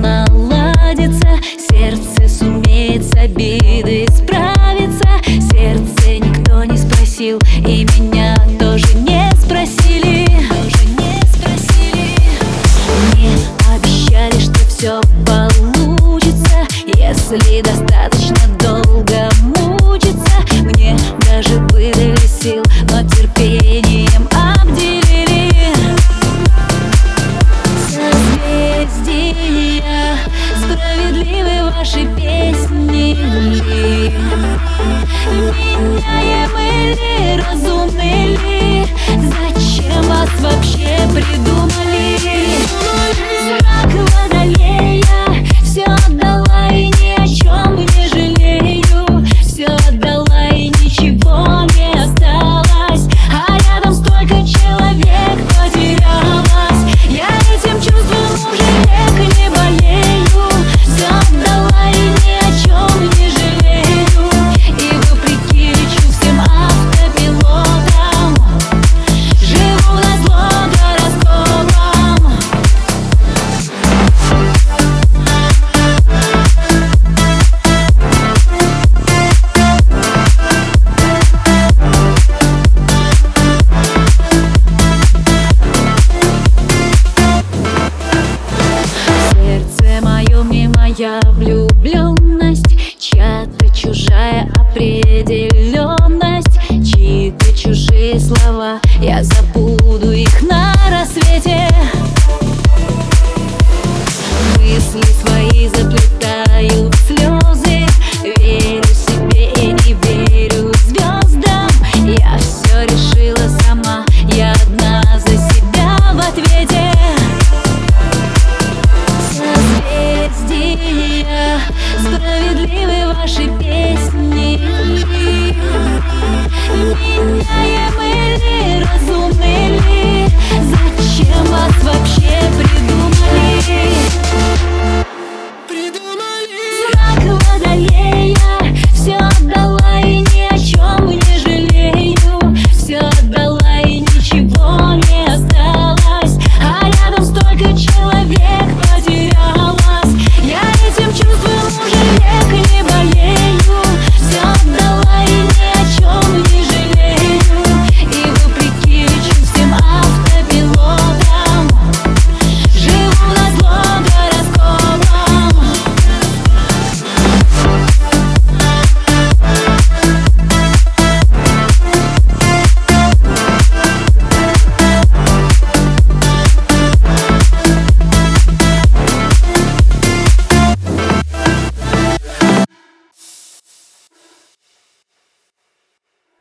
наладится Сердце сумеет с обиды справиться. Сердце никто не спросил и меня тоже не спросили Тоже не спросили. Мне обещали, что все получится, если достаточно песни. Меняем или разумны моя влюбленность Чья-то чужая определенность. Чьи-то чужие слова Я забуду их на рассвете. Мысли свои заплетаю в слезы. Верю себе и не верю звездам Я все решила сама Я одна за себя в ответе.